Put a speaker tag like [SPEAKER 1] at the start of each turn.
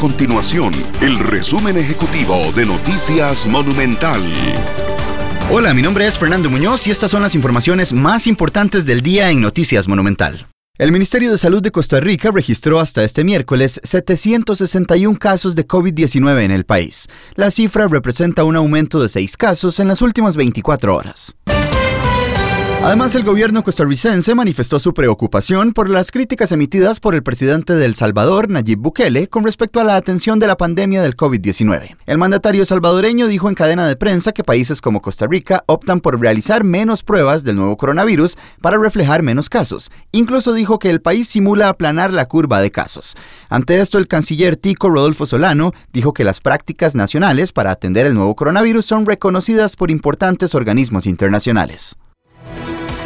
[SPEAKER 1] continuación el resumen ejecutivo de Noticias Monumental.
[SPEAKER 2] Hola, mi nombre es Fernando Muñoz y estas son las informaciones más importantes del día en Noticias Monumental. El Ministerio de Salud de Costa Rica registró hasta este miércoles 761 casos de COVID-19 en el país. La cifra representa un aumento de 6 casos en las últimas 24 horas. Además, el gobierno costarricense manifestó su preocupación por las críticas emitidas por el presidente de El Salvador, Nayib Bukele, con respecto a la atención de la pandemia del COVID-19. El mandatario salvadoreño dijo en cadena de prensa que países como Costa Rica optan por realizar menos pruebas del nuevo coronavirus para reflejar menos casos. Incluso dijo que el país simula aplanar la curva de casos. Ante esto, el canciller Tico Rodolfo Solano dijo que las prácticas nacionales para atender el nuevo coronavirus son reconocidas por importantes organismos internacionales.